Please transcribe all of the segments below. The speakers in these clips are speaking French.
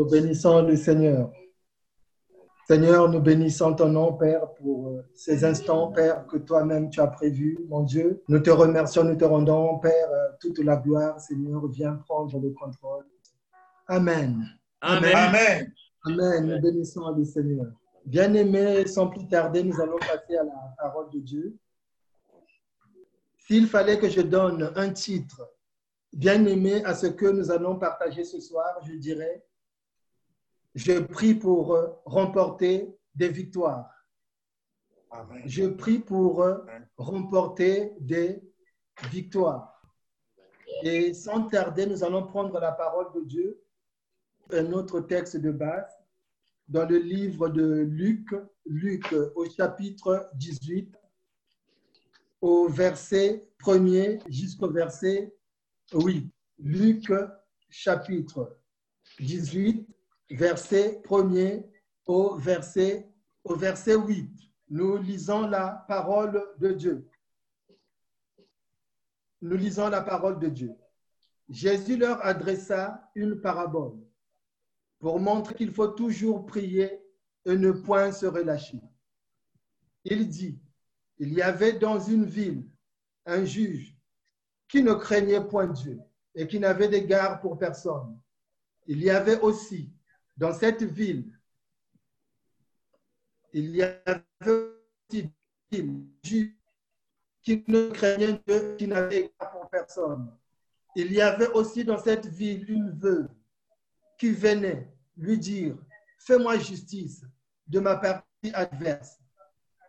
Nous bénissons le Seigneur. Seigneur, nous bénissons ton nom, Père, pour euh, ces instants, Père, que toi-même tu as prévus, mon Dieu. Nous te remercions, nous te rendons, Père, euh, toute la gloire. Seigneur, viens prendre le contrôle. Amen. Amen. Amen. Amen. Nous bénissons le Seigneur. Bien-aimés, sans plus tarder, nous allons passer à la parole de Dieu. S'il fallait que je donne un titre bien-aimé à ce que nous allons partager ce soir, je dirais je prie pour euh, remporter des victoires. Amen. Je prie pour euh, remporter des victoires. Et sans tarder, nous allons prendre la parole de Dieu, un autre texte de base, dans le livre de Luc, Luc au chapitre 18, au verset 1er jusqu'au verset, oui, Luc chapitre 18, verset 1er au verset, au verset 8. Nous lisons la parole de Dieu. Nous lisons la parole de Dieu. Jésus leur adressa une parabole pour montrer qu'il faut toujours prier et ne point se relâcher. Il dit, il y avait dans une ville un juge qui ne craignait point Dieu et qui n'avait d'égard pour personne. Il y avait aussi dans cette ville, il y avait aussi des qui ne craignaient Dieu, qui n'avaient égard pour personne. Il y avait aussi dans cette ville une veuve qui venait lui dire, fais-moi justice de ma partie adverse.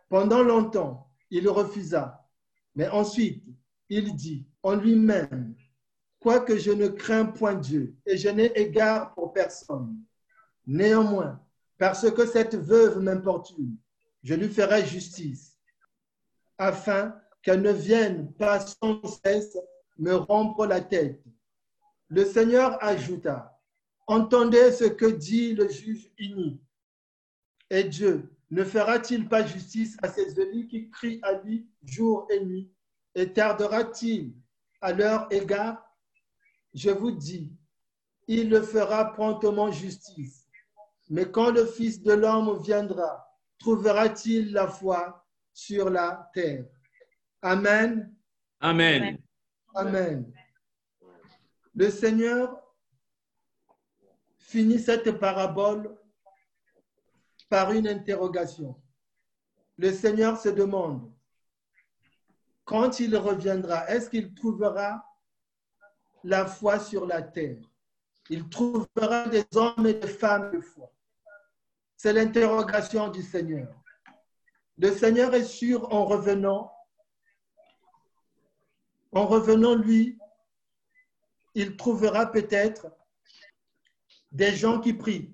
Pendant longtemps, il refusa, mais ensuite, il dit en lui-même, quoique je ne crains point Dieu et je n'ai égard pour personne, néanmoins, parce que cette veuve m'importune, je lui ferai justice, afin qu'elle ne vienne pas sans cesse me rompre la tête. Le Seigneur ajouta, entendez ce que dit le juge inique. Et Dieu ne fera-t-il pas justice à ces élus qui crient à lui jour et nuit Et tardera-t-il à leur égard? Je vous dis, il le fera promptement justice. Mais quand le Fils de l'homme viendra, trouvera-t-il la foi sur la terre? Amen. Amen. Amen. Le Seigneur finit cette parabole par une interrogation. Le Seigneur se demande, quand il reviendra, est-ce qu'il trouvera la foi sur la terre? Il trouvera des hommes et des femmes de foi. C'est l'interrogation du Seigneur. Le Seigneur est sûr en revenant, en revenant lui, il trouvera peut-être des gens qui prient.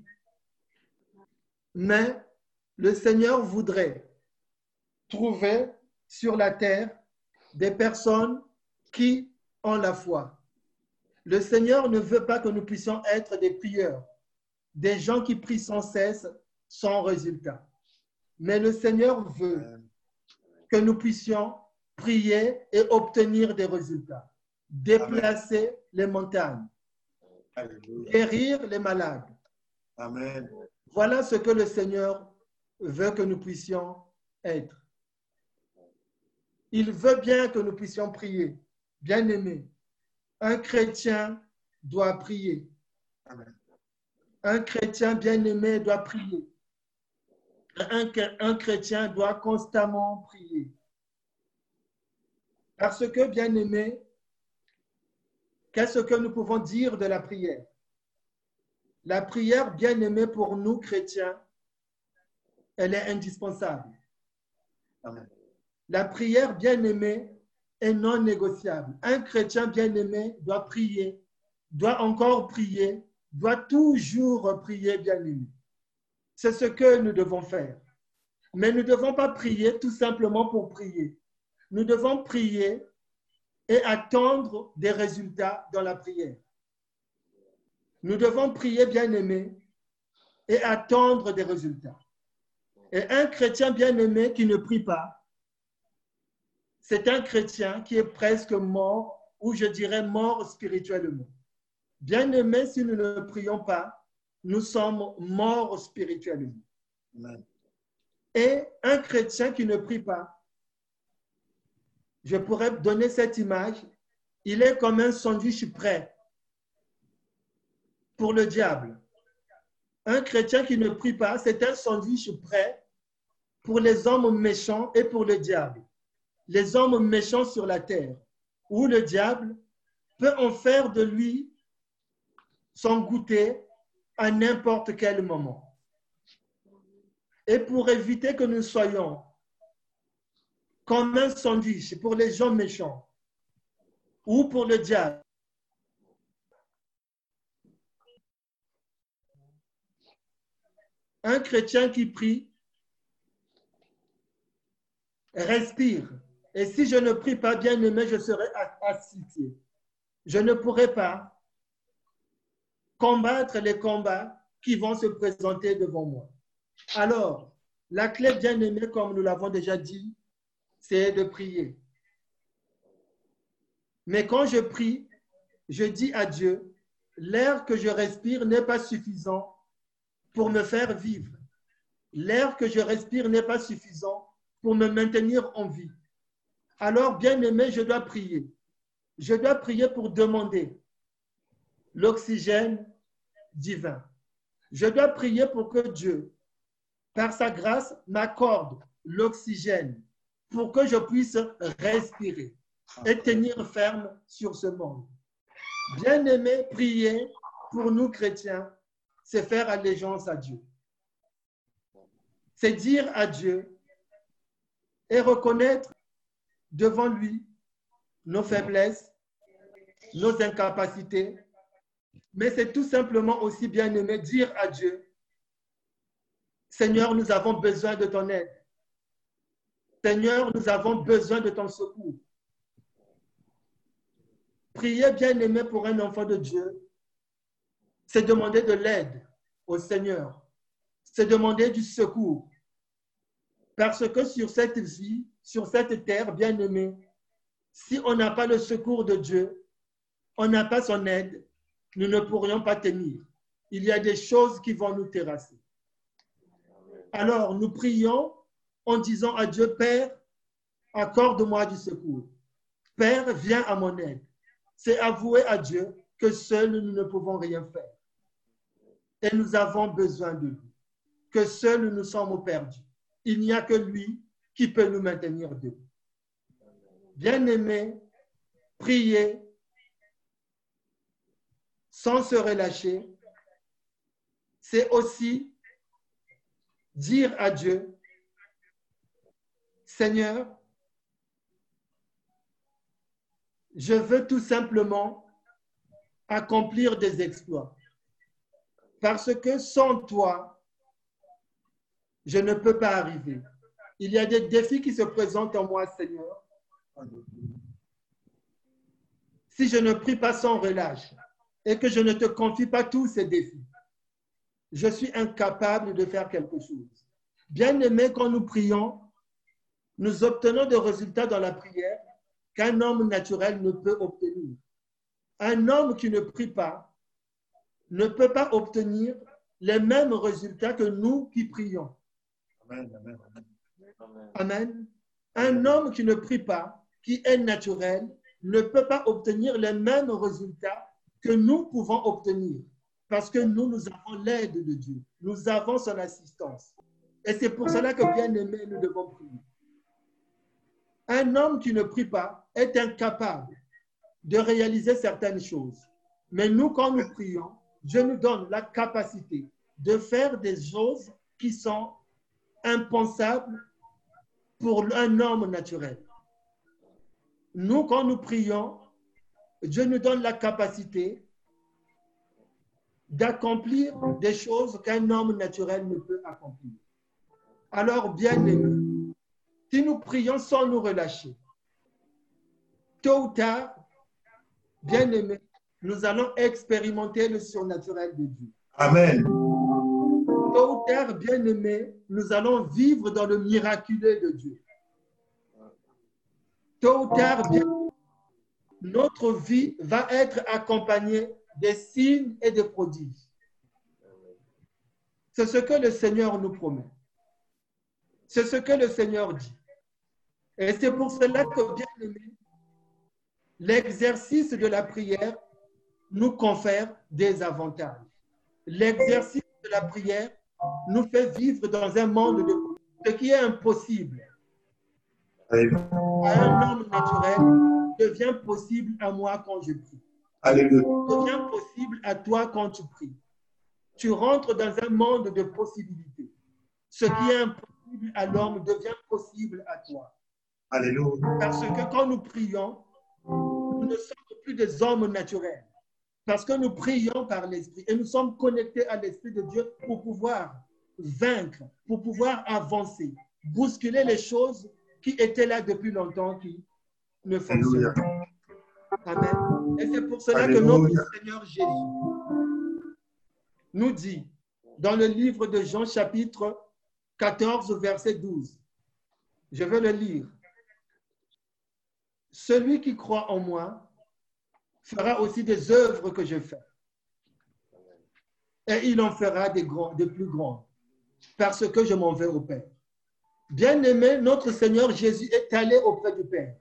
Mais le Seigneur voudrait trouver sur la terre des personnes qui ont la foi. Le Seigneur ne veut pas que nous puissions être des prieurs, des gens qui prient sans cesse, sans résultat. Mais le Seigneur veut que nous puissions prier et obtenir des résultats, déplacer les montagnes, Alléluia. guérir les malades. Amen. Voilà ce que le Seigneur veut que nous puissions être. Il veut bien que nous puissions prier. Bien aimé, un chrétien doit prier. Amen. Un chrétien bien aimé doit prier. Un, un chrétien doit constamment prier. Parce que, bien aimé, qu'est-ce que nous pouvons dire de la prière? La prière, bien aimée pour nous chrétiens, elle est indispensable. La prière bien aimée est non négociable. Un chrétien bien aimé doit prier, doit encore prier, doit toujours prier bien aimé. C'est ce que nous devons faire. Mais nous ne devons pas prier tout simplement pour prier. Nous devons prier et attendre des résultats dans la prière. Nous devons prier bien aimé et attendre des résultats. Et un chrétien bien aimé qui ne prie pas, c'est un chrétien qui est presque mort, ou je dirais mort spirituellement. Bien aimé, si nous ne prions pas, nous sommes morts spirituellement. Amen. Et un chrétien qui ne prie pas, je pourrais donner cette image, il est comme un sandwich prêt pour le diable. Un chrétien qui ne prie pas, c'est un sandwich prêt pour les hommes méchants et pour le diable. Les hommes méchants sur la terre, où le diable peut en faire de lui son goûter à n'importe quel moment. Et pour éviter que nous soyons comme un sandwich pour les gens méchants ou pour le diable, un chrétien qui prie respire. Et si je ne prie pas bien aimé, je serai asphyxié. Je ne pourrai pas combattre les combats qui vont se présenter devant moi. Alors, la clé bien aimée, comme nous l'avons déjà dit, c'est de prier. Mais quand je prie, je dis à Dieu, l'air que je respire n'est pas suffisant pour me faire vivre. L'air que je respire n'est pas suffisant pour me maintenir en vie. Alors, bien aimé, je dois prier. Je dois prier pour demander l'oxygène divin. Je dois prier pour que Dieu, par sa grâce, m'accorde l'oxygène pour que je puisse respirer et tenir ferme sur ce monde. Bien aimé, prier pour nous chrétiens, c'est faire allégeance à Dieu. C'est dire à Dieu et reconnaître devant lui nos faiblesses, nos incapacités, mais c'est tout simplement aussi bien aimé dire à Dieu, Seigneur, nous avons besoin de ton aide. Seigneur, nous avons besoin de ton secours. Prier bien aimé pour un enfant de Dieu, c'est demander de l'aide au Seigneur. C'est demander du secours. Parce que sur cette vie, sur cette terre bien aimée, si on n'a pas le secours de Dieu, on n'a pas son aide, nous ne pourrions pas tenir. Il y a des choses qui vont nous terrasser. Alors, nous prions en disant à Dieu, Père, accorde-moi du secours. Père, viens à mon aide. C'est avouer à Dieu que seuls nous ne pouvons rien faire. Et nous avons besoin de lui. Que seuls nous sommes perdus. Il n'y a que lui qui peut nous maintenir debout. Bien-aimés, priez sans se relâcher, c'est aussi dire à Dieu, Seigneur, je veux tout simplement accomplir des exploits. Parce que sans toi, je ne peux pas arriver. Il y a des défis qui se présentent en moi, Seigneur. Si je ne prie pas sans relâche, et que je ne te confie pas tous ces défis, je suis incapable de faire quelque chose. Bien aimé, quand nous prions, nous obtenons des résultats dans la prière qu'un homme naturel ne peut obtenir. Un homme qui ne prie pas ne peut pas obtenir les mêmes résultats que nous qui prions. Amen. Amen. Amen. Un homme qui ne prie pas, qui est naturel, ne peut pas obtenir les mêmes résultats que nous pouvons obtenir parce que nous, nous avons l'aide de Dieu. Nous avons son assistance. Et c'est pour cela que, bien aimé, nous devons prier. Un homme qui ne prie pas est incapable de réaliser certaines choses. Mais nous, quand nous prions, Dieu nous donne la capacité de faire des choses qui sont impensables pour un homme naturel. Nous, quand nous prions, Dieu nous donne la capacité d'accomplir des choses qu'un homme naturel ne peut accomplir. Alors, bien aimé, si nous prions sans nous relâcher, tôt ou tard, bien aimé, nous allons expérimenter le surnaturel de Dieu. Amen. Tôt ou tard, bien aimé, nous allons vivre dans le miraculeux de Dieu. Tôt ou tard, bien notre vie va être accompagnée des signes et des prodiges. C'est ce que le Seigneur nous promet. C'est ce que le Seigneur dit. Et c'est pour cela que, bien aimé, l'exercice de la prière nous confère des avantages. L'exercice de la prière nous fait vivre dans un monde de ce qui est impossible à un homme naturel devient possible à moi quand je prie. Alléluia. devient possible à toi quand tu pries. Tu rentres dans un monde de possibilités. Ce qui est impossible à l'homme devient possible à toi. Alléluia. Parce que quand nous prions, nous ne sommes plus des hommes naturels. Parce que nous prions par l'Esprit et nous sommes connectés à l'Esprit de Dieu pour pouvoir vaincre, pour pouvoir avancer, bousculer les choses qui étaient là depuis longtemps, qui ne fonctionnent pas. Amen. Et c'est pour cela que notre Seigneur Jésus nous dit dans le livre de Jean chapitre 14 verset 12, je vais le lire. Celui qui croit en moi fera aussi des œuvres que je fais. Et il en fera des, grands, des plus grands, parce que je m'en vais au Père. Bien-aimé, notre Seigneur Jésus est allé auprès du Père.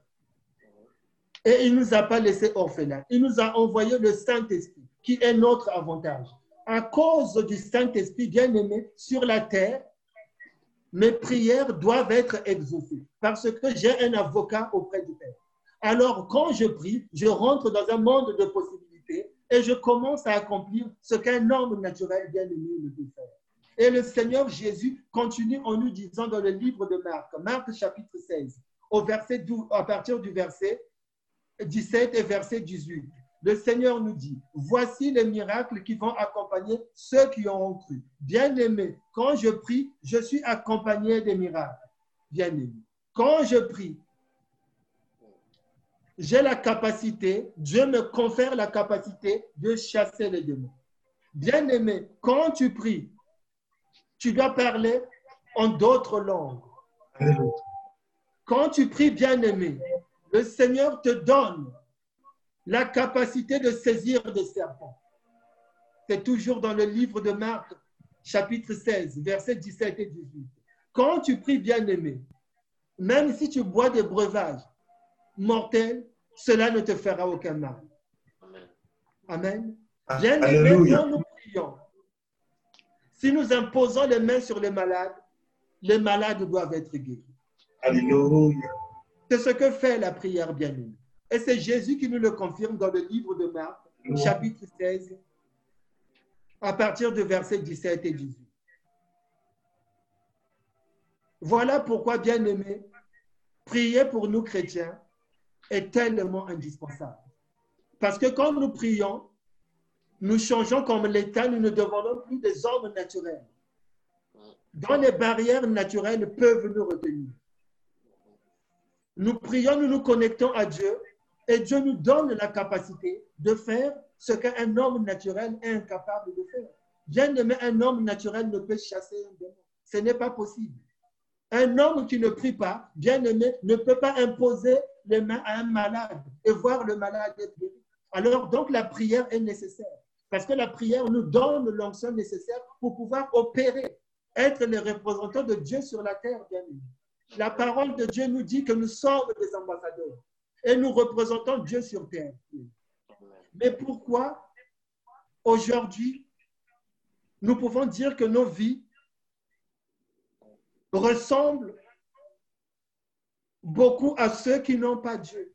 Et il ne nous a pas laissé orphelins. Il nous a envoyé le Saint-Esprit, qui est notre avantage. À cause du Saint-Esprit, bien-aimé, sur la terre, mes prières doivent être exaucées parce que j'ai un avocat auprès du Père. Alors, quand je prie, je rentre dans un monde de possibilités et je commence à accomplir ce qu'un homme naturel bien-aimé ne peut faire. Et le Seigneur Jésus continue en nous disant dans le livre de Marc, Marc chapitre 16, au verset 12, à partir du verset 17 et verset 18. Le Seigneur nous dit, voici les miracles qui vont accompagner ceux qui ont cru. Bien-aimé, quand je prie, je suis accompagné des miracles. Bien-aimé, quand je prie, j'ai la capacité, Dieu me confère la capacité de chasser les démons. Bien-aimé, quand tu pries, tu dois parler en d'autres langues. Quand tu pries, bien-aimé, le Seigneur te donne la capacité de saisir des serpents. C'est toujours dans le livre de Marc, chapitre 16, versets 17 et 18. Quand tu pries, bien-aimé, même si tu bois des breuvages mortels, cela ne te fera aucun mal. Amen. Bien-aimé, Alléluia. quand nous prions, si nous imposons les mains sur les malades, les malades doivent être guéris. Alléluia. C'est ce que fait la prière bien-aimée. Et c'est Jésus qui nous le confirme dans le livre de Marc, chapitre 16, à partir du verset 17 et 18. Voilà pourquoi, bien-aimés, prier pour nous chrétiens est tellement indispensable. Parce que quand nous prions, nous changeons comme l'État, nous ne devenons plus des hommes naturels. Dont les barrières naturelles peuvent nous retenir. Nous prions, nous nous connectons à Dieu et Dieu nous donne la capacité de faire ce qu'un homme naturel est incapable de faire. Bien aimé, un homme naturel ne peut chasser un démon. Ce n'est pas possible. Un homme qui ne prie pas, bien aimé, ne peut pas imposer les mains à un malade et voir le malade être guéri. Alors, donc, la prière est nécessaire. Parce que la prière nous donne l'onction nécessaire pour pouvoir opérer, être les représentants de Dieu sur la terre, bien aimé. La parole de Dieu nous dit que nous sommes des ambassadeurs et nous représentons Dieu sur terre. Mais pourquoi aujourd'hui nous pouvons dire que nos vies ressemblent beaucoup à ceux qui n'ont pas Dieu?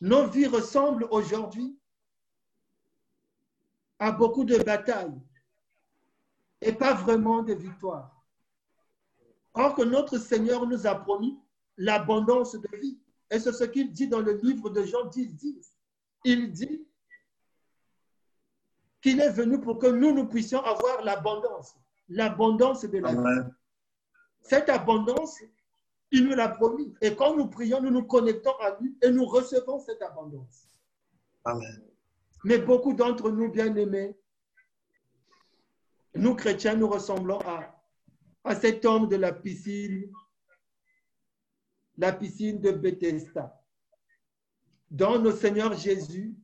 Nos vies ressemblent aujourd'hui à beaucoup de batailles et pas vraiment de victoires. Or que notre Seigneur nous a promis l'abondance de vie. Et c'est ce qu'il dit dans le livre de Jean 10, 10. Il dit qu'il est venu pour que nous, nous puissions avoir l'abondance, l'abondance de la vie. Cette abondance, il nous l'a promis. Et quand nous prions, nous nous connectons à lui et nous recevons cette abondance. Amen. Mais beaucoup d'entre nous, bien-aimés, nous chrétiens, nous ressemblons à, à cet homme de la piscine, la piscine de Bethesda. Dont nos Seigneur Jésus,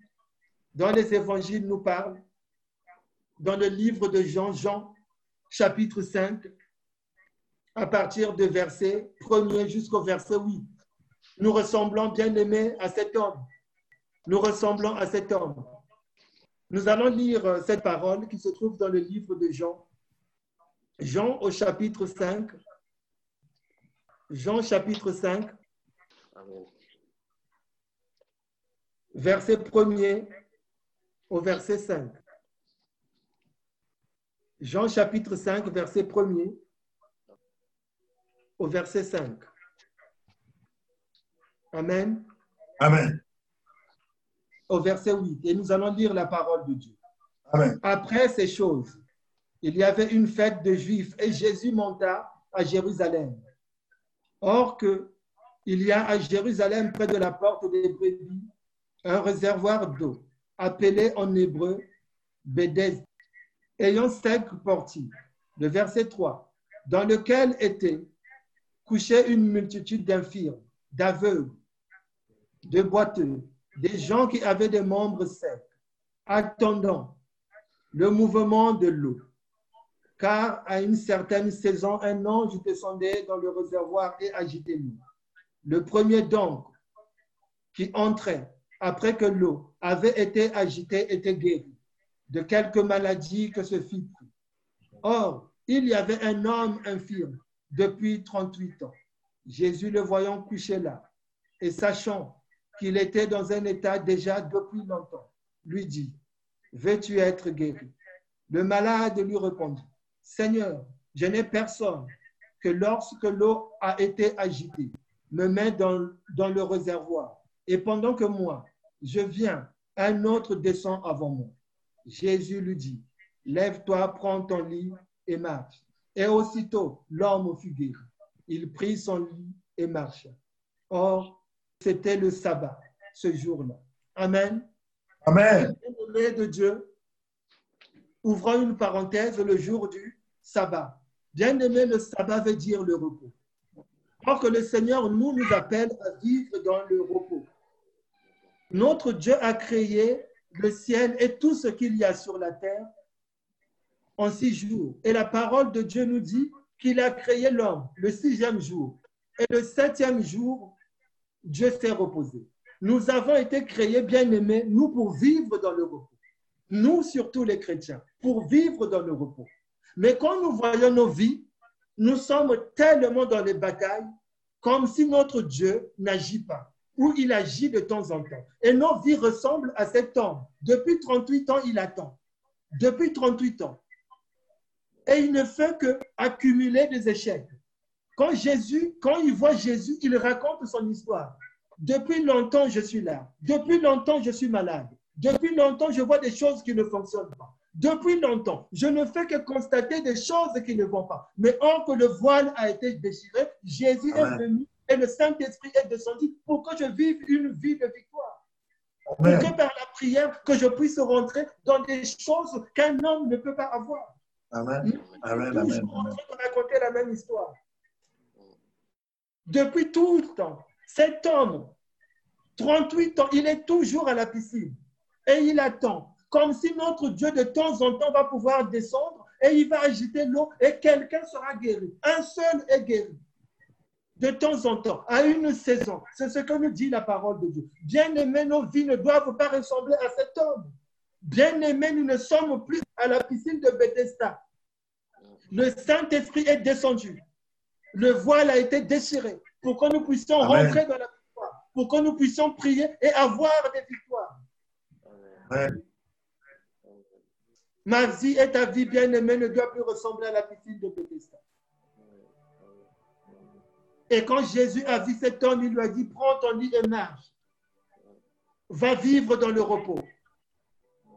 dans les évangiles, nous parle dans le livre de Jean, Jean, chapitre 5, à partir de verset 1er jusqu'au verset 8. Nous ressemblons bien aimés à cet homme. Nous ressemblons à cet homme. Nous allons lire cette parole qui se trouve dans le livre de Jean. Jean au chapitre 5. Jean chapitre 5, verset 1er au verset 5. Jean chapitre 5, verset 1er au verset 5. Amen. Amen. Au verset 8. Et nous allons lire la parole de Dieu. Amen. Après ces choses, il y avait une fête de Juifs et Jésus monta à Jérusalem. Or que il y a à Jérusalem, près de la porte des brebis, un réservoir d'eau, appelé en hébreu Bédès, ayant cinq portiques. Le verset 3, dans lequel était couchée une multitude d'infirmes, d'aveugles, de boiteux, des gens qui avaient des membres secs, attendant le mouvement de l'eau. Car à une certaine saison, un ange descendait dans le réservoir et agitait l'eau. Le premier donc qui entrait après que l'eau avait été agitée était guéri de quelque maladie que ce fit. Or, il y avait un homme infirme depuis 38 ans. Jésus le voyant couché là et sachant qu'il était dans un état déjà depuis longtemps, lui dit, veux-tu être guéri? Le malade lui répondit, Seigneur, je n'ai personne que lorsque l'eau a été agitée, me met dans, dans le réservoir. Et pendant que moi, je viens, un autre descend avant moi. Jésus lui dit, lève-toi, prends ton lit et marche. Et aussitôt, l'homme fut guéri. Il prit son lit et marcha. Or, c'était le sabbat ce jour-là. Amen. Amen. Bien-aimé de Dieu, ouvrons une parenthèse, le jour du sabbat. Bien-aimé, le sabbat veut dire le repos. Or que le Seigneur nous, nous appelle à vivre dans le repos. Notre Dieu a créé le ciel et tout ce qu'il y a sur la terre en six jours. Et la parole de Dieu nous dit qu'il a créé l'homme le sixième jour. Et le septième jour, Dieu s'est reposé. Nous avons été créés, bien aimés, nous, pour vivre dans le repos. Nous, surtout les chrétiens, pour vivre dans le repos. Mais quand nous voyons nos vies, nous sommes tellement dans les batailles comme si notre Dieu n'agit pas ou il agit de temps en temps. Et nos vies ressemblent à cet homme. Depuis 38 ans, il attend. Depuis 38 ans. Et il ne fait que accumuler des échecs. Quand Jésus, quand il voit Jésus, il raconte son histoire. Depuis longtemps, je suis là. Depuis longtemps, je suis malade. Depuis longtemps, je vois des choses qui ne fonctionnent pas. Depuis longtemps, je ne fais que constater des choses qui ne vont pas. Mais or que le voile a été déchiré, Jésus est venu et le Saint-Esprit est descendu pour que je vive une vie de victoire. Pour que par la prière, que je puisse rentrer dans des choses qu'un homme ne peut pas avoir. Amen. Amen. Amen. en raconter la même histoire. Depuis tout le temps, cet homme, 38 ans, il est toujours à la piscine et il attend, comme si notre Dieu de temps en temps va pouvoir descendre et il va agiter l'eau et quelqu'un sera guéri. Un seul est guéri. De temps en temps, à une saison. C'est ce que nous dit la parole de Dieu. Bien-aimés, nos vies ne doivent pas ressembler à cet homme. Bien-aimés, nous ne sommes plus à la piscine de Bethesda. Le Saint-Esprit est descendu. Le voile a été déchiré pour que nous puissions Amen. rentrer dans la victoire, pour que nous puissions prier et avoir des victoires. Ma vie et ta vie bien-aimée ne doit plus ressembler à la piscine de Bethesda. Et quand Jésus a vu cet homme, il lui a dit, prends ton lit et marche. Va vivre dans le repos.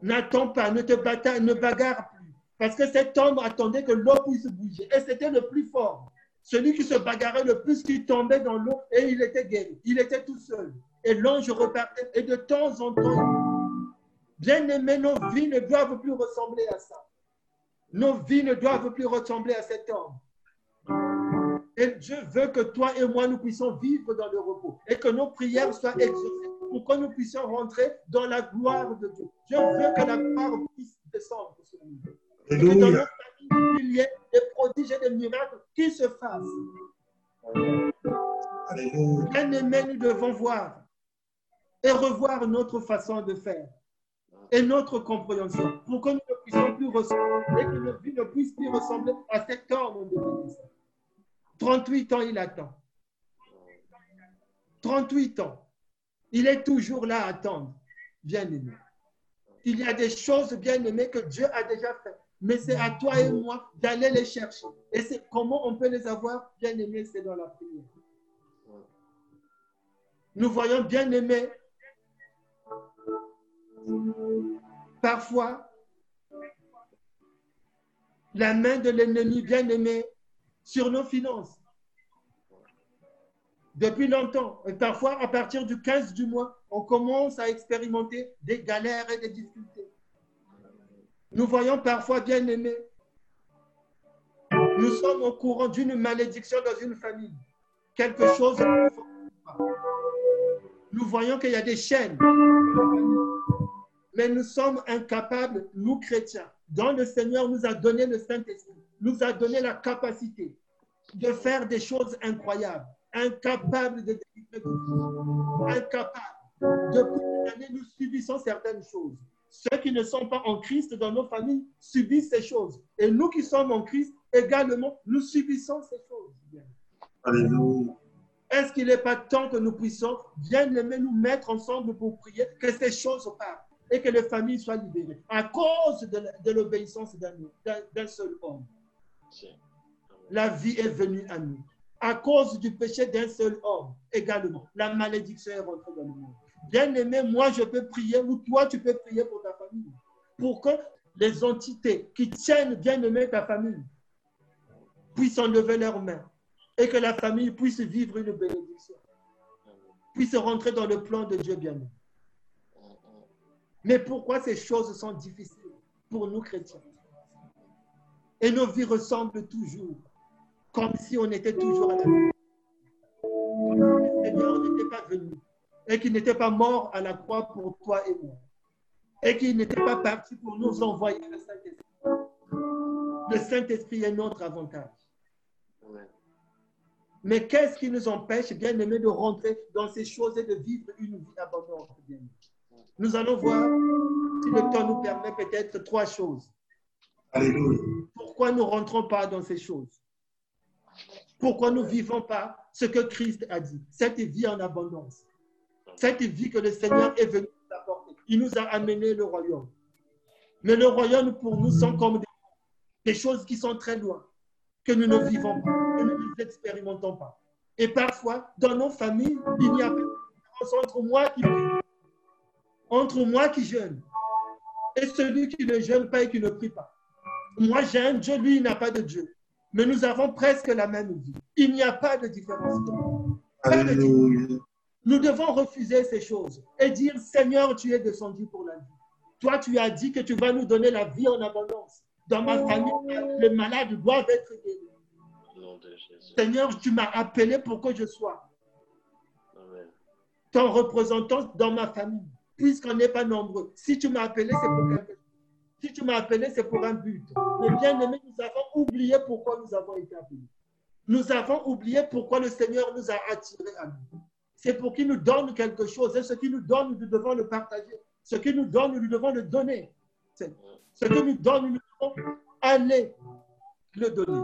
N'attends pas, ne te bataille, ne bagarre plus. Parce que cet homme attendait que l'eau puisse bouger. Et c'était le plus fort. Celui qui se bagarrait le plus, qui tombait dans l'eau et il était guéri. Il était tout seul. Et l'ange repartait. Et de temps en temps, bien aimés, nos vies ne doivent plus ressembler à ça. Nos vies ne doivent plus ressembler à cet homme. Et Dieu veut que toi et moi, nous puissions vivre dans le repos et que nos prières soient exaucées pour que nous puissions rentrer dans la gloire de Dieu. Dieu veut que la gloire puisse descendre sur nous. Et que dans Alléluia. familles, il y ait des prodiges et des miracles qui se fassent. Bien aimés, nous devons voir et revoir notre façon de faire et notre compréhension pour que nous ne puissions plus ressembler nos vies ne puissent plus ressembler à cet homme de Bénédicte. 38 ans, il attend. 38 ans. Il est toujours là à attendre, bien aimé. Il y a des choses bien aimées que Dieu a déjà faites. Mais c'est à toi et moi d'aller les chercher. Et c'est comment on peut les avoir, bien aimé, c'est dans la prière. Nous voyons bien aimé parfois la main de l'ennemi bien aimé sur nos finances. Depuis longtemps, et parfois à partir du 15 du mois, on commence à expérimenter des galères et des difficultés. Nous voyons parfois bien aimé, nous sommes au courant d'une malédiction dans une famille. Quelque chose. Nous voyons qu'il y a des chaînes mais nous sommes incapables, nous chrétiens, dont le Seigneur nous a donné le Saint-Esprit, nous a donné la capacité de faire des choses incroyables, incapables de incapables. Depuis des années, nous subissons certaines choses. Ceux qui ne sont pas en Christ dans nos familles subissent ces choses. Et nous qui sommes en Christ, également, nous subissons ces choses. Alléluia. Est-ce qu'il n'est pas temps que nous puissions bien aimer nous mettre ensemble pour prier que ces choses partent? Et que les familles soient libérées à cause de, l'obéissance d'un seul homme. La vie est venue à nous. À cause du péché d'un seul homme également, la malédiction est rentrée dans le monde. Bien aimé, moi je peux prier ou toi tu peux prier pour ta famille. Pour que les entités qui tiennent bien aimé ta famille puissent enlever leurs mains et que la famille puisse vivre une bénédiction, puisse rentrer dans le plan de Dieu bien aimé. Mais pourquoi ces choses sont difficiles pour nous chrétiens? Et nos vies ressemblent toujours comme si on était toujours à la. Comme si le Seigneur n'était pas venu et qu'il n'était pas mort à la croix pour toi et moi. Et qu'il n'était pas parti pour nous envoyer le Saint-Esprit. Le Saint-Esprit est notre avantage. Mais qu'est-ce qui nous empêche, bien aimé, de rentrer dans ces choses et de vivre une vie abondante bien aimé Nous allons voir, si le temps nous permet, peut-être trois choses. Alléluia. Pourquoi nous ne rentrons pas dans ces choses? Pourquoi nous ne vivons pas ce que Christ a dit, cette vie en abondance, cette vie que le Seigneur est venu nous apporter. Il nous a amené le royaume. Mais le royaume pour nous sont comme des, des choses qui sont très loin, que nous ne vivons pas, que nous ne expérimentons pas. Et parfois, dans nos familles, il n'y a pas de différence entre moi qui entre moi qui jeûne, et celui qui ne jeûne pas et qui ne prie pas. Moi, j'ai un Dieu, lui, il n'a pas de Dieu. Mais nous avons presque la même vie. Il n'y a pas de différence. Alléluia. Nous devons refuser ces choses et dire, Seigneur, tu es descendu pour la vie. Toi, tu as dit que tu vas nous donner la vie en abondance. Dans ma famille, les malades doivent être guéris. De. Seigneur, tu m'as appelé pour que je sois Amen. ton représentant dans ma famille, puisqu'on n'est pas nombreux. Si tu m'as appelé, c'est pour quelque chose. Si tu m'as appelé, c'est pour un but. Mais bien aimé, nous avons oublié pourquoi nous avons été appelés. Nous avons oublié pourquoi le Seigneur nous a attirés à lui. C'est pour qu'il nous donne quelque chose. Et ce qu'il nous donne, nous devons le partager. Ce qu'il nous donne, nous devons le donner. Ce qu'il nous donne, nous devons aller le donner.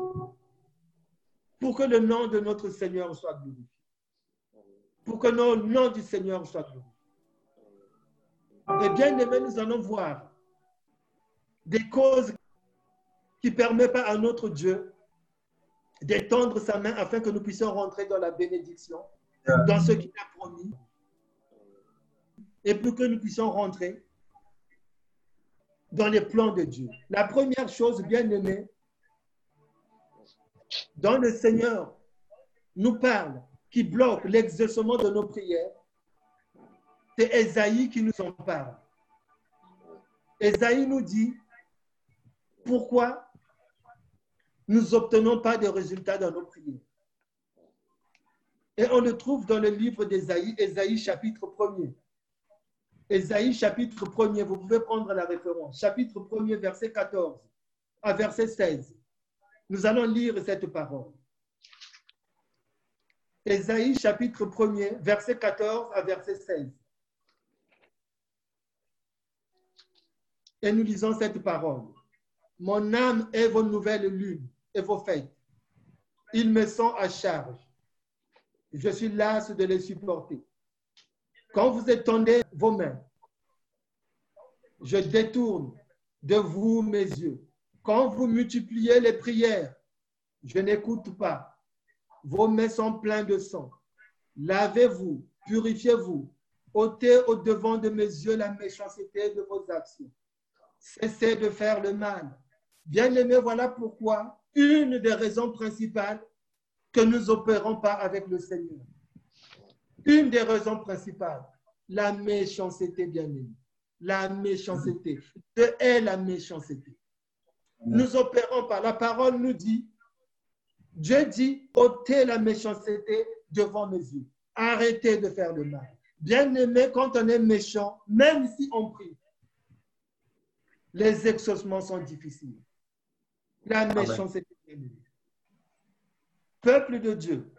Pour que le nom de notre Seigneur soit glorifié. Pour que le nom du Seigneur soit glorifié. Et bien aimé, nous allons voir des causes qui ne permettent pas à notre Dieu d'étendre sa main afin que nous puissions rentrer dans la bénédiction, dans ce qu'il a promis, et pour que nous puissions rentrer dans les plans de Dieu. La première chose, bien aimée, dont le Seigneur nous parle, qui bloque l'exaucement de nos prières, c'est Esaïe qui nous en parle. Esaïe nous dit pourquoi nous n'obtenons pas de résultats dans nos prières? Et on le trouve dans le livre d'Ésaïe, Ésaïe chapitre 1er. Ésaïe chapitre 1er, vous pouvez prendre la référence. Chapitre 1er, verset 14 à verset 16. Nous allons lire cette parole. Ésaïe chapitre 1er, verset 14 à verset 16. Et nous lisons cette parole. Mon âme est vos nouvelles lunes et vos fêtes. Ils me sont à charge. Je suis las de les supporter. Quand vous étendez vos mains, je détourne de vous mes yeux. Quand vous multipliez les prières, je n'écoute pas. Vos mains sont pleines de sang. Lavez-vous, purifiez-vous. ôtez au devant de mes yeux la méchanceté de vos actions. Cessez de faire le mal. Bien-aimés, voilà pourquoi une des raisons principales que nous opérons pas avec le Seigneur. Une des raisons principales, la méchanceté, bien-aimés. La méchanceté. De est la méchanceté. Nous opérons pas. La parole nous dit, Dieu dit, ôtez la méchanceté devant mes yeux. Arrêtez de faire le mal. Bien-aimé, quand on est méchant, même si on prie, les exaucements sont difficiles. La méchanceté. Peuple de Dieu,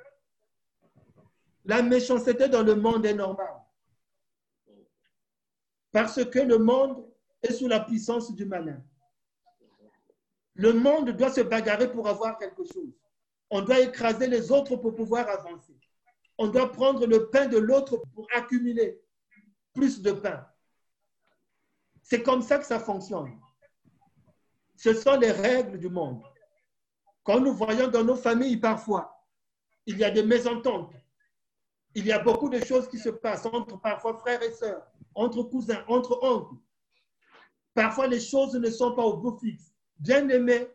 la méchanceté dans le monde est normale. Parce que le monde est sous la puissance du malin. Le monde doit se bagarrer pour avoir quelque chose. On doit écraser les autres pour pouvoir avancer. On doit prendre le pain de l'autre pour accumuler plus de pain. C'est comme ça que ça fonctionne. Ce sont les règles du monde. Quand nous voyons dans nos familles parfois, il y a des mésententes. Il y a beaucoup de choses qui se passent entre parfois frères et sœurs, entre cousins, entre oncles. Parfois, les choses ne sont pas au bout fixe. Bien aimé,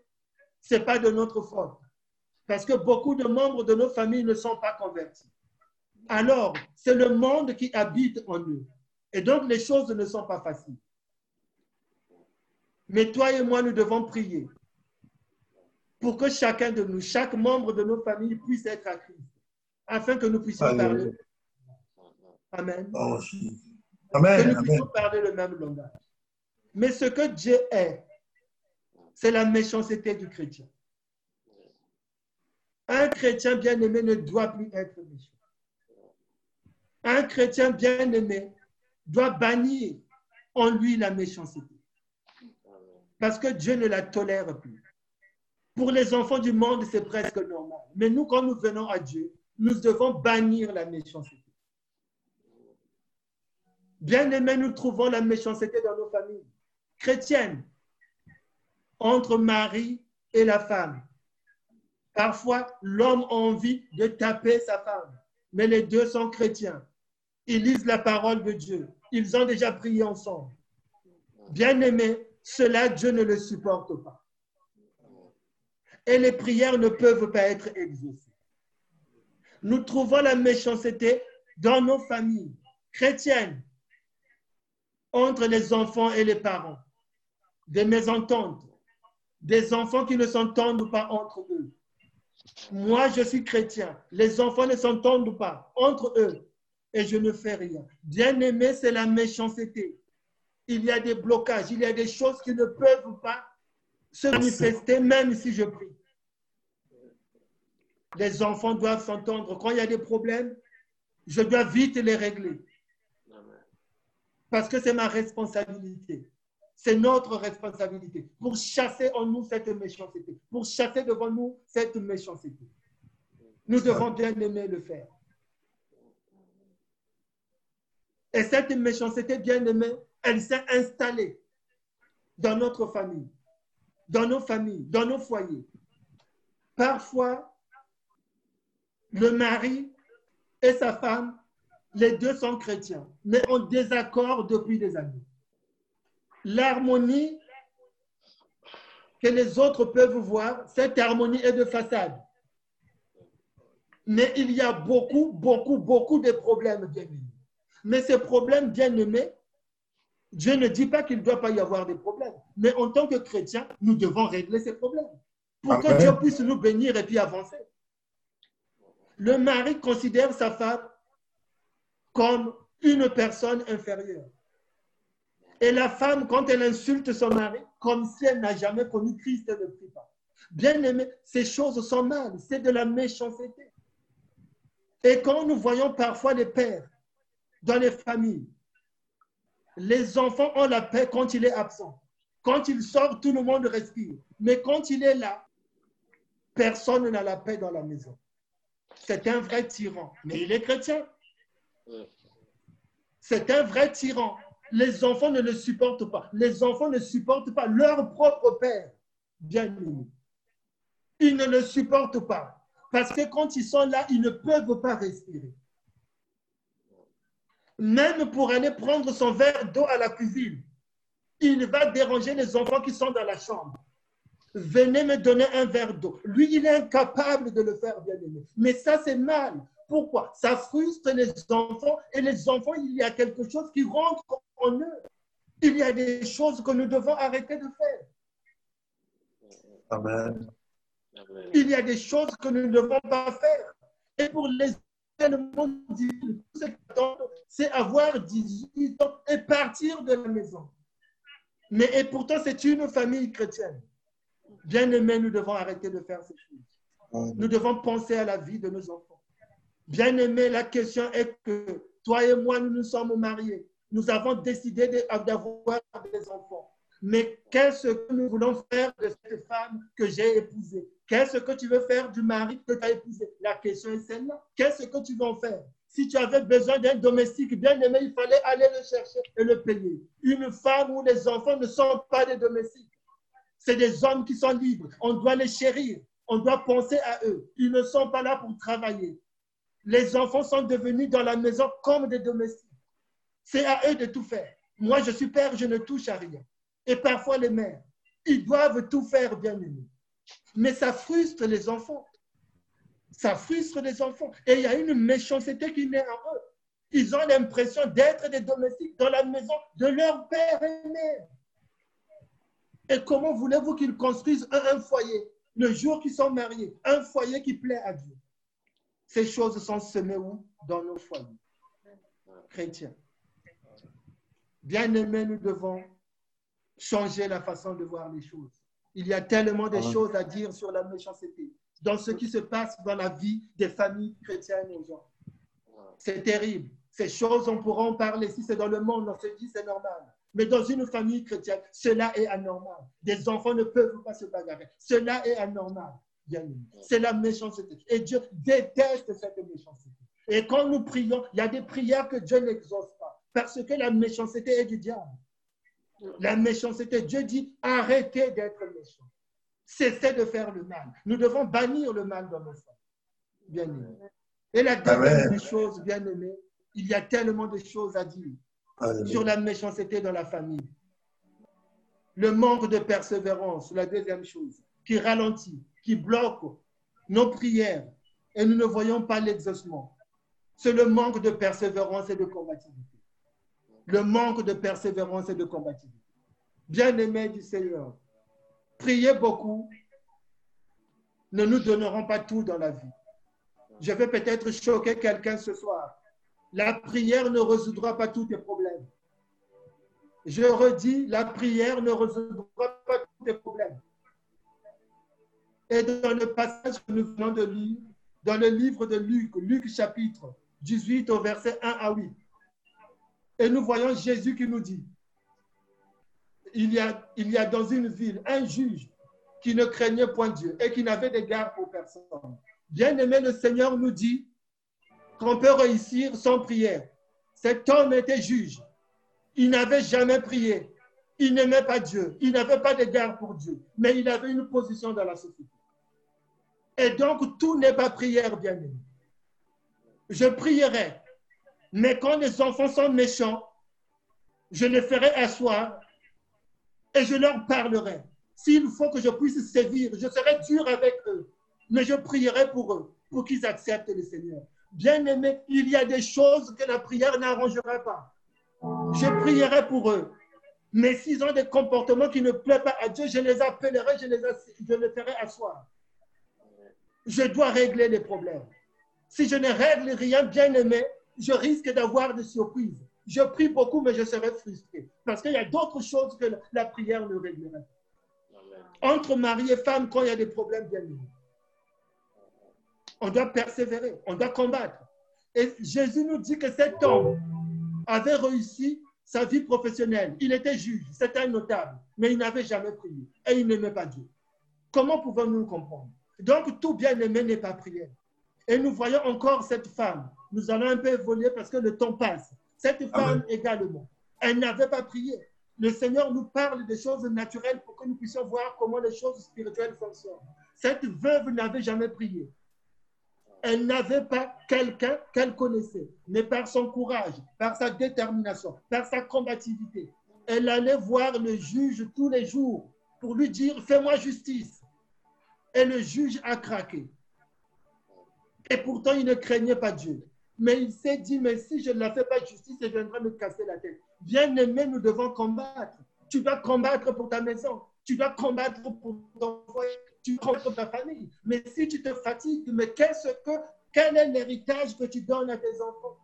ce n'est pas de notre faute. Parce que beaucoup de membres de nos familles ne sont pas convertis. Alors, c'est le monde qui habite en eux. Et donc, les choses ne sont pas faciles. Mais toi et moi, nous devons prier pour que chacun de nous, chaque membre de nos familles puisse être à Christ, afin que nous puissions parler. Amen. Oh, Que Amen. nous Amen. puissions parler le même langage. Mais ce que Dieu est, c'est la méchanceté du chrétien. Un chrétien bien-aimé ne doit plus être méchant. Un chrétien bien-aimé doit bannir en lui la méchanceté. Parce que Dieu ne la tolère plus. Pour les enfants du monde, c'est presque normal. Mais nous, quand nous venons à Dieu, nous devons bannir la méchanceté. Bien-aimés, nous trouvons la méchanceté dans nos familles chrétiennes, entre mari et la femme. Parfois, l'homme a envie de taper sa femme, mais les deux sont chrétiens. Ils lisent la parole de Dieu. Ils ont déjà prié ensemble. Bien-aimés, cela, Dieu ne le supporte pas. Et les prières ne peuvent pas être exaucées. Nous trouvons la méchanceté dans nos familles chrétiennes, entre les enfants et les parents, des mésententes, des enfants qui ne s'entendent pas entre eux. Moi, je suis chrétien. Les enfants ne s'entendent pas entre eux et je ne fais rien. Bien-aimé, c'est la méchanceté. Il y a des blocages, il y a des choses qui ne peuvent pas se manifester même si je prie. Les enfants doivent s'entendre. Quand il y a des problèmes, je dois vite les régler parce que c'est ma responsabilité. C'est notre responsabilité pour chasser en nous cette méchanceté, pour chasser devant nous cette méchanceté. Nous devons bien aimer le faire. Et cette méchanceté bien aimée, elle s'est installée dans notre famille, dans nos familles, dans nos foyers. Parfois, le mari et sa femme les deux sont chrétiens, mais en désaccord depuis des années. L'harmonie que les autres peuvent voir, cette harmonie est de façade. Mais il y a beaucoup, beaucoup, beaucoup de problèmes, bien-aimés. Mais ces problèmes, bien-aimés, Dieu ne dit pas qu'il ne doit pas y avoir des problèmes. Mais en tant que chrétiens, nous devons régler ces problèmes pour que. Dieu puisse nous bénir et puis avancer. Le mari considère sa femme comme une personne inférieure. Et la femme, quand elle insulte son mari, comme si elle n'a jamais connu Christ, elle ne prie pas. Bien aimé, ces choses sont mal, c'est de la méchanceté. Et quand nous voyons parfois les pères dans les familles, les enfants ont la paix quand il est absent. Quand il sort, tout le monde respire. Mais quand il est là, personne n'a la paix dans la maison. C'est un vrai tyran. Mais il est chrétien. C'est un vrai tyran. Les enfants ne le supportent pas. Les enfants ne supportent pas leur propre père. Bien aimé. Ils ne le supportent pas. Parce que quand ils sont là, ils ne peuvent pas respirer. Même pour aller prendre son verre d'eau à la cuisine, il va déranger les enfants qui sont dans la chambre. Venez me donner un verre d'eau. Lui, il est incapable de le faire, bien aimé. Mais ça, c'est mal. Pourquoi? Ça frustre les enfants et les enfants, il y a quelque chose qui rentre en eux. Il y a des choses que nous devons arrêter de faire. Amen. Amen. Il y a des choses que nous ne devons pas faire. Et pour les tout ce c'est avoir 18 ans et partir de la maison. Mais et pourtant, c'est une famille chrétienne. Bien aimé, nous devons arrêter de faire ces choses. Nous devons penser à la vie de nos enfants. Bien aimé, la question est que toi et moi, nous nous sommes mariés. Nous avons décidé d'avoir des enfants. Mais qu'est-ce que nous voulons faire de cette femme que j'ai épousée? Qu'est-ce que tu veux faire du mari que tu as épousé? La question est celle-là. Qu'est-ce que tu veux en faire? Si tu avais besoin d'un domestique bien aimé, il fallait aller le chercher et le payer. Une femme ou les enfants ne sont pas des domestiques. C'est des hommes qui sont libres. On doit les chérir. On doit penser à eux. Ils ne sont pas là pour travailler. Les enfants sont devenus dans la maison comme des domestiques. C'est à eux de tout faire. Moi, je suis père, je ne touche à rien. Et parfois, les mères, ils doivent tout faire, bien aimé. Mais ça frustre les enfants. Ça frustre les enfants. Et il y a une méchanceté qui naît en eux. Ils ont l'impression d'être des domestiques dans la maison de leur père et mère. Et comment voulez-vous qu'ils construisent un, un foyer le jour qu'ils sont mariés, un foyer qui plaît à Dieu Ces choses sont semées où? Dans nos foyers chrétiens. Bien aimés, nous devons changer la façon de voir les choses. Il y a tellement de choses à dire sur la méchanceté, dans ce qui se passe dans la vie des familles chrétiennes aujourd'hui. C'est terrible. Ces choses, on pourra en parler. Si c'est dans le monde, on se dit c'est normal. Mais dans une famille chrétienne, cela est anormal. Des enfants ne peuvent pas se bagarrer. Cela est anormal. C'est la méchanceté. Et Dieu déteste cette méchanceté. Et quand nous prions, il y a des prières que Dieu n'exauce pas. Parce que la méchanceté est du diable. La méchanceté, Dieu dit arrêtez d'être méchant. Cessez de faire le mal. Nous devons bannir le mal dans nos familles. Bien aimé. Et la deuxième Amen. des choses, bien aimé, il y a tellement de choses à dire sur la méchanceté dans la famille. Le manque de persévérance, la deuxième chose, qui ralentit, qui bloque nos prières et nous ne voyons pas l'exaucement. C'est le manque de persévérance et de combativité. Le manque de persévérance et de combativité. Bien-aimés du Seigneur, priez beaucoup, ne nous donnerons pas tout dans la vie. Je vais peut-être choquer quelqu'un ce soir. La prière ne résoudra pas tous tes problèmes. Je redis, la prière ne résoudra pas tous tes problèmes. Et dans le passage que nous venons de lire, dans le livre de Luc, Luc chapitre 18 au verset 1 à 8, et nous voyons Jésus qui nous dit, il y a, dans une ville un juge qui ne craignait point Dieu et qui n'avait d'égard pour personne. Bien aimé, le Seigneur nous dit qu'on peut réussir sans prière. Cet homme était juge. Il n'avait jamais prié. Il n'aimait pas Dieu. Il n'avait pas d'égard pour Dieu. Mais il avait une position dans la société. Et donc, tout n'est pas prière, bien aimé. Je prierai. Mais quand les enfants sont méchants, je les ferai asseoir et je leur parlerai. S'il faut que je puisse sévir, je serai dur avec eux, mais je prierai pour eux, pour qu'ils acceptent le Seigneur. Bien aimé, il y a des choses que la prière n'arrangera pas. Je prierai pour eux. Mais s'ils ont des comportements qui ne plaisent pas à Dieu, je les appellerai, je les, je les ferai asseoir. Je dois régler les problèmes. Si je ne règle rien, bien aimé, je risque d'avoir des surprises. Je prie beaucoup, mais je serai frustré. Parce qu'il y a d'autres choses que la prière ne réglerait. Amen. Entre mari et femme, quand il y a des problèmes, bien aimés, on doit persévérer, on doit combattre. Et Jésus nous dit que cet homme avait réussi sa vie professionnelle. Il était juge, c'était un notable, mais il n'avait jamais prié et il n'aimait pas Dieu. Comment pouvons-nous le comprendre? Donc, tout bien-aimé n'est pas prière. Et nous voyons encore cette femme. Nous allons un peu évoluer parce que le temps passe. Cette femme également, elle n'avait pas prié. Le Seigneur nous parle des choses naturelles pour que nous puissions voir comment les choses spirituelles fonctionnent. Cette veuve n'avait jamais prié. Elle n'avait pas quelqu'un qu'elle connaissait, mais par son courage, par sa détermination, par sa combativité. Elle allait voir le juge tous les jours pour lui dire Fais-moi justice. Et le juge a craqué. Et pourtant, il ne craignait pas Dieu. Mais il s'est dit, mais si je ne la fais pas justice, elle viendra me casser la tête. Bien aimé, nous devons combattre. Tu dois combattre pour ta maison. Tu dois combattre pour ton foyer. Tu dois combattre pour ta famille. Mais si tu te fatigues, mais qu'est-ce que, quel est l'héritage que tu donnes à tes enfants?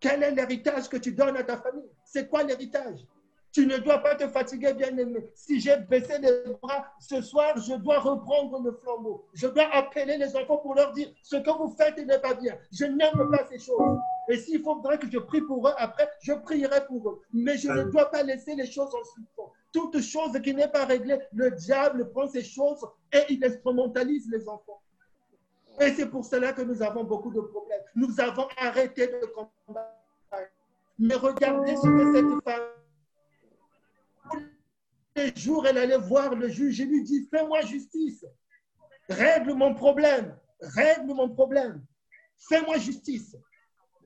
Quel est l'héritage que tu donnes à ta famille? C'est quoi l'héritage? Tu ne dois pas te fatiguer, bien-aimé. Si j'ai baissé les bras ce soir, je dois reprendre le flambeau. Je dois appeler les enfants pour leur dire ce que vous faites n'est pas bien. Je n'aime pas ces choses. Et s'il faudrait que je prie pour eux, après, je prierai pour eux. Mais je ne dois pas laisser les choses en suspens. Toute chose qui n'est pas réglée, le diable prend ces choses et il instrumentalise les enfants. Et c'est pour cela que nous avons beaucoup de problèmes. Nous avons arrêté de combattre. Mais regardez ce que cette femme les jours, elle allait voir le juge et lui dit, fais-moi justice. Règle mon problème. Règle mon problème. Fais-moi justice.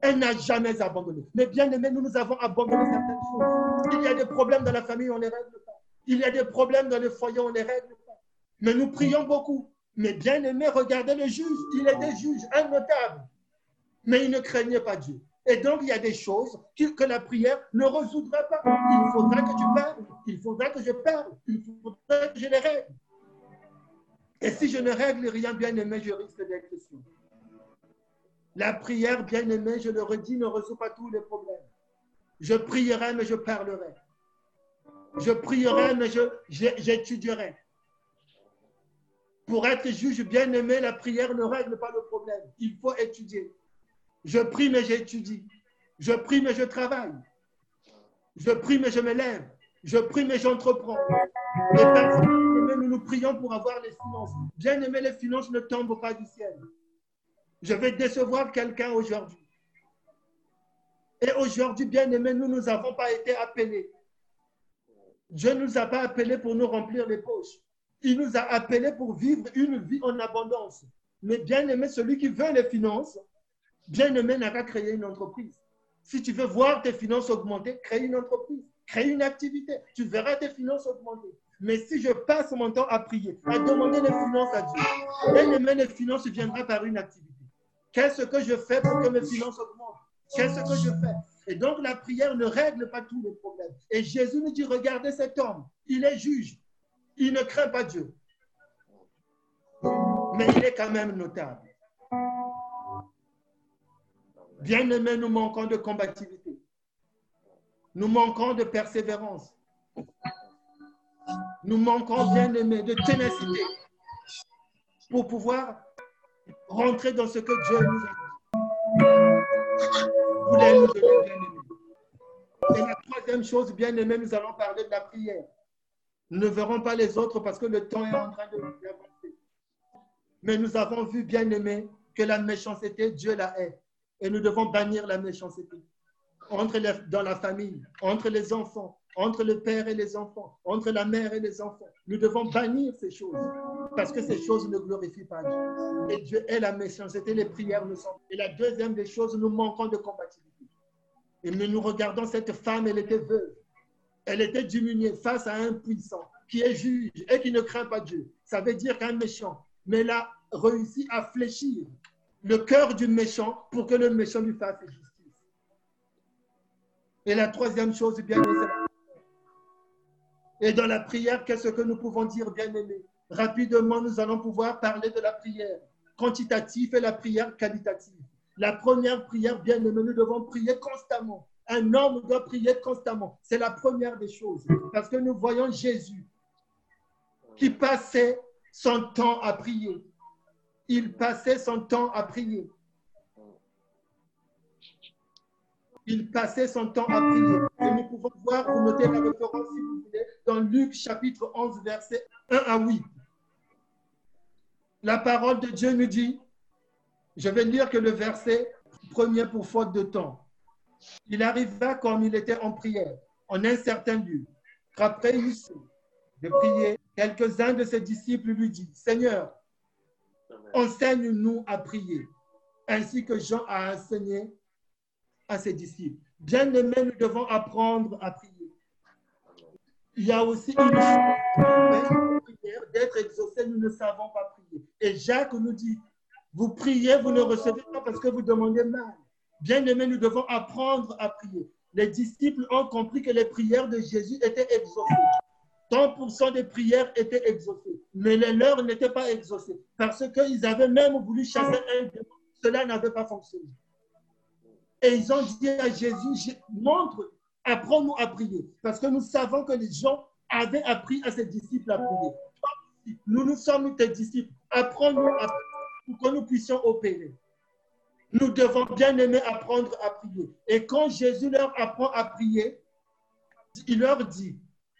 Elle n'a jamais abandonné. Mais bien aimé, nous, nous avons abandonné certaines choses. Il y a des problèmes dans la famille, on ne les règle pas. Il y a des problèmes dans le foyer, on ne les règle pas. Mais nous prions beaucoup. Mais bien aimé, regardez le juge. Il était juge, un notable. Mais il ne craignait pas Dieu. Et donc, il y a des choses que, la prière ne résoudra pas. Il faudra que tu parles. Il faudra que je parle. Il faudra que je les règle. Et si je ne règle rien, bien aimé, je risque d'être déçu. La prière, bien aimé, je le redis, ne résout pas tous les problèmes. Je prierai, mais je parlerai. Je prierai, mais j'étudierai. Pour être juge bien aimé, la prière ne règle pas le problème. Il faut étudier. Je prie, mais j'étudie. Je prie, mais je travaille. Je prie, mais je me lève. Je prie, mais j'entreprends. Bien-aimés, nous nous prions pour avoir les finances. Bien aimé, les finances ne tombent pas du ciel. Je vais décevoir quelqu'un aujourd'hui. Et aujourd'hui, bien aimé, nous nous avons pas été appelés. Dieu ne nous a pas appelés pour nous remplir les poches. Il nous a appelés pour vivre une vie en abondance. Mais bien aimé, celui qui veut les finances, bien aimé n'a qu'à créer une entreprise. Si tu veux voir tes finances augmenter, crée une entreprise, crée une activité. Tu verras tes finances augmenter. Mais si je passe mon temps à prier, à demander les finances à Dieu, bien aimé, les finances viendront par une activité. Qu'est-ce que je fais pour que mes finances augmentent? Qu'est-ce que je fais? Et donc la prière ne règle pas tous les problèmes. Et Jésus nous dit, regardez cet homme, il est juge, il ne craint pas Dieu. Mais il est quand même notable. Bien aimé, nous manquons de combativité. Nous manquons de persévérance. Nous manquons, bien aimé, de ténacité pour pouvoir rentrer dans ce que Dieu nous a voulait nous donner, bien aimé. Et la troisième chose, bien aimé, nous allons parler de la prière. Nous ne verrons pas les autres parce que le temps est en train de d'avancer. Mais nous avons vu, bien aimé, que la méchanceté, Dieu la hait. Et nous devons bannir la méchanceté. Entre dans la famille, entre les enfants, entre le père et les enfants, entre la mère et les enfants. Nous devons bannir ces choses parce que ces choses ne glorifient pas Dieu. Et Dieu est la méchanceté, les prières ne sont. Et la deuxième des choses, nous manquons de combativité. Et nous, nous regardons cette femme, elle était veuve. Elle était diminuée face à un puissant qui est juge et qui ne craint pas Dieu. Ça veut dire qu'un méchant, mais elle a réussi à fléchir le cœur du méchant pour que le méchant lui fasse justice. Et la troisième chose, bien aimé, et dans la prière, qu'est-ce que nous pouvons dire, bien-aimés Rapidement, nous allons pouvoir parler de la prière quantitative et la prière qualitative. La première prière, bien aimé, nous devons prier constamment. Un homme doit prier constamment. C'est la première des choses. Parce que nous voyons Jésus qui passait son temps à prier. Il passait son temps à prier. Il passait son temps à prier. Et nous pouvons voir, vous notez la référence si vous voulez, dans Luc chapitre 11, verset 1 à 8. La parole de Dieu nous dit, je vais lire que le verset premier pour faute de temps. Il arriva comme il était en prière, en un certain lieu, qu'après il eut de prier, quelques-uns de ses disciples lui disent, Seigneur, enseigne-nous à prier, ainsi que Jean a enseigné à ses disciples. Bien aimés, nous devons apprendre à prier. Il y a aussi une chose d'être exaucé, nous ne savons pas prier. Et Jacques nous dit, vous priez, vous ne recevez pas parce que vous demandez mal. Bien aimés, nous devons apprendre à prier. Les disciples ont compris que les prières de Jésus étaient exaucées. 100% des prières étaient exaucées, mais les leurs n'étaient pas exaucées parce qu'ils avaient même voulu chasser un démon. Cela n'avait pas fonctionné. Et ils ont dit à Jésus, montre, apprends-nous à prier. Parce que nous savons que les gens avaient appris à ses disciples à prier. Nous, nous sommes tes disciples. Apprends-nous à prier pour que nous puissions opérer. Nous devons bien aimer apprendre à prier. Et quand Jésus leur apprend à prier, il leur dit,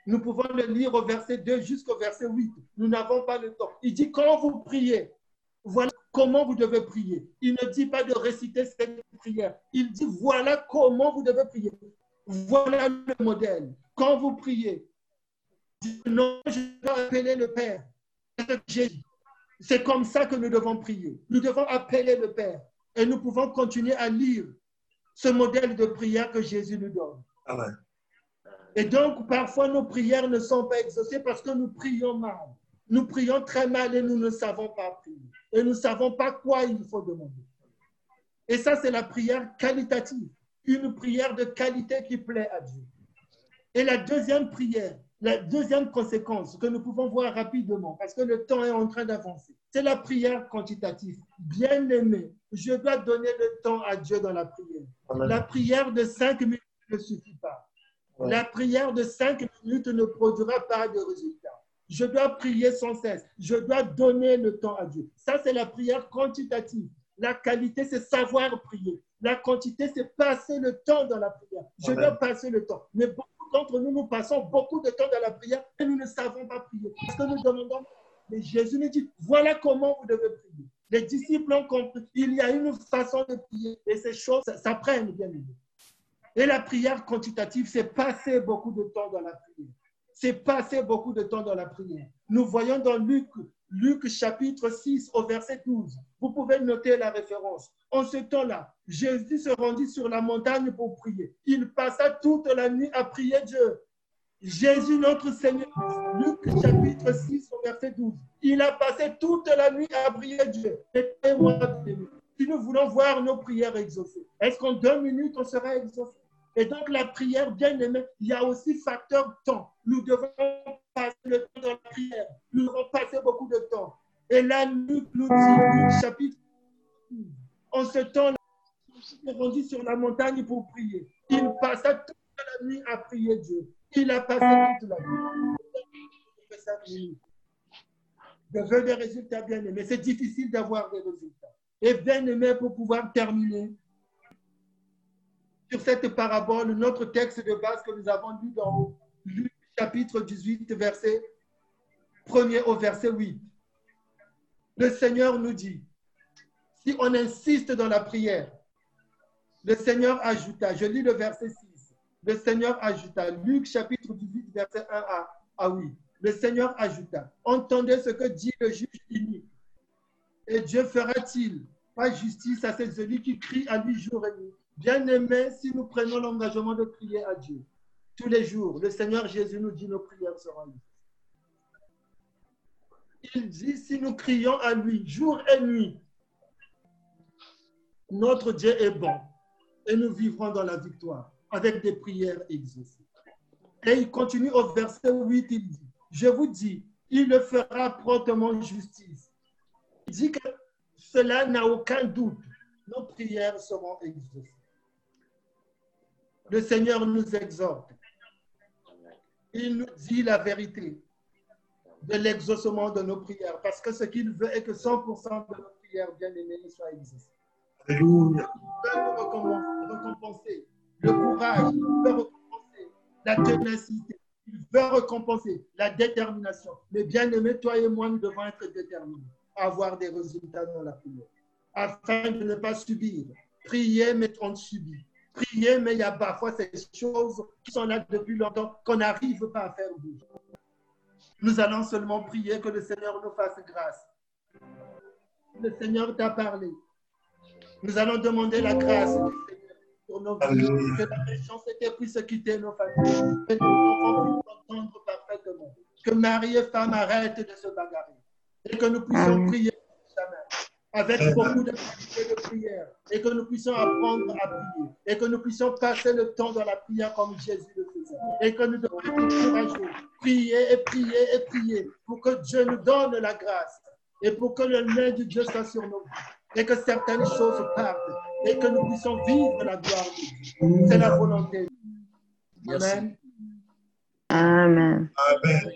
nous pouvons le lire au verset 2 jusqu'au verset 8. Nous n'avons pas le temps. Il dit, quand vous priez, voilà comment vous devez prier. Il ne dit pas de réciter cette prière. Il dit, voilà comment vous devez prier. Voilà le modèle. Quand vous priez, non, je dois appeler le Père. C'est comme ça que nous devons prier. Nous devons appeler le Père. Et nous pouvons continuer à lire ce modèle de prière que Jésus nous donne. Amen. Et donc, parfois, nos prières ne sont pas exaucées parce que nous prions mal. Nous prions très mal et nous ne savons pas prier. Et nous ne savons pas quoi il faut demander. Et ça, c'est la prière qualitative. Une prière de qualité qui plaît à Dieu. Et la deuxième prière, la deuxième conséquence que nous pouvons voir rapidement, parce que le temps est en train d'avancer, c'est la prière quantitative. Bien aimé, je dois donner le temps à Dieu dans la prière. Amen. La prière de cinq minutes ne suffit pas. Ouais. La prière de cinq minutes ne produira pas de résultat. Je dois prier sans cesse. Je dois donner le temps à Dieu. Ça, c'est la prière quantitative. La qualité, c'est savoir prier. La quantité, c'est passer le temps dans la prière. Je Amen. dois passer le temps. Mais beaucoup d'entre nous, nous passons beaucoup de temps dans la prière et nous ne savons pas prier. Parce que nous demandons. Mais Jésus nous dit, voilà comment vous devez prier. Les disciples ont compris. Il y a une façon de prier et ces choses s'apprennent bien évidemment. Et la prière quantitative, c'est passer beaucoup de temps dans la prière. C'est passer beaucoup de temps dans la prière. Nous voyons dans Luc, Luc chapitre 6 au verset 12. Vous pouvez noter la référence. En ce temps-là, Jésus se rendit sur la montagne pour prier. Il passa toute la nuit à prier Dieu. Jésus, notre Seigneur, Luc chapitre 6 au verset 12. Il a passé toute la nuit à prier Dieu. Et moi, si nous voulons voir nos prières exaucées, est-ce qu'en deux minutes, on sera exaucé? Et donc, la prière, bien aimée, il y a aussi facteur temps. Nous devons passer le temps dans la prière. Nous devons passer beaucoup de temps. Et là, Luc nous dit, chapitre 12, en ce temps-là, Jésus s'est rendu sur la montagne pour prier. Il passa toute la nuit à prier Dieu. Il a passé toute la nuit. Je veux des résultats bien aimés. C'est difficile d'avoir des résultats. Et bien aimé pour pouvoir terminer sur cette parabole, notre texte de base que nous avons lu dans Luc chapitre 18, verset 1er au verset 8. Le Seigneur nous dit, si on insiste dans la prière, le Seigneur ajouta, je lis le verset 6, le Seigneur ajouta, Luc chapitre 18, verset 1 à, à 8, le Seigneur ajouta, entendez ce que dit le juge inique. Et Dieu fera-t-il pas justice à celui qui crie à lui jour et nuit? Bien aimé, si nous prenons l'engagement de prier à Dieu tous les jours, le Seigneur Jésus nous dit nos prières seront lues. Il dit si nous crions à lui jour et nuit, notre Dieu est bon et nous vivrons dans la victoire avec des prières exaucées. Et il continue au verset 8, il dit, je vous dis, il le fera promptement justice. Il dit que cela n'a aucun doute. nos prières seront exaucées. Le Seigneur nous exhorte. Il nous dit la vérité de l'exaucement de nos prières, parce que ce qu'il veut est que 100% de nos prières, bien aimées, soient exaucées. Alléluia. Il veut nous récompenser, le courage, il veut récompenser la ténacité, il veut récompenser la détermination. Mais bien aimé, toi et moi, nous devons être déterminés à avoir des résultats dans la prière, afin de ne pas subir. Prier, mais on subit. Prier, mais il y a parfois ces choses qui sont là depuis longtemps qu'on n'arrive pas à faire bouger. Nous allons seulement prier que le Seigneur nous fasse grâce. Le Seigneur t'a parlé. Nous allons demander la grâce du Seigneur pour nos vies. Que la méchanceté puisse quitter nos familles. Que nos enfants puissent entendre parfaitement. Que mari et femme arrêtent de se bagarrer. Et que nous puissions prier. Avec beaucoup de qualité de prière. Et que nous puissions apprendre à prier. Et que nous puissions passer le temps dans la prière comme Jésus le faisait. Et que nous devons être courageux. Prier et prier et prier pour que Dieu nous donne la grâce. Et pour que le main de Dieu soit sur nos vies. Et que certaines choses partent. Et que nous puissions vivre la gloire de Dieu. C'est la volonté. Amen. Amen. Amen.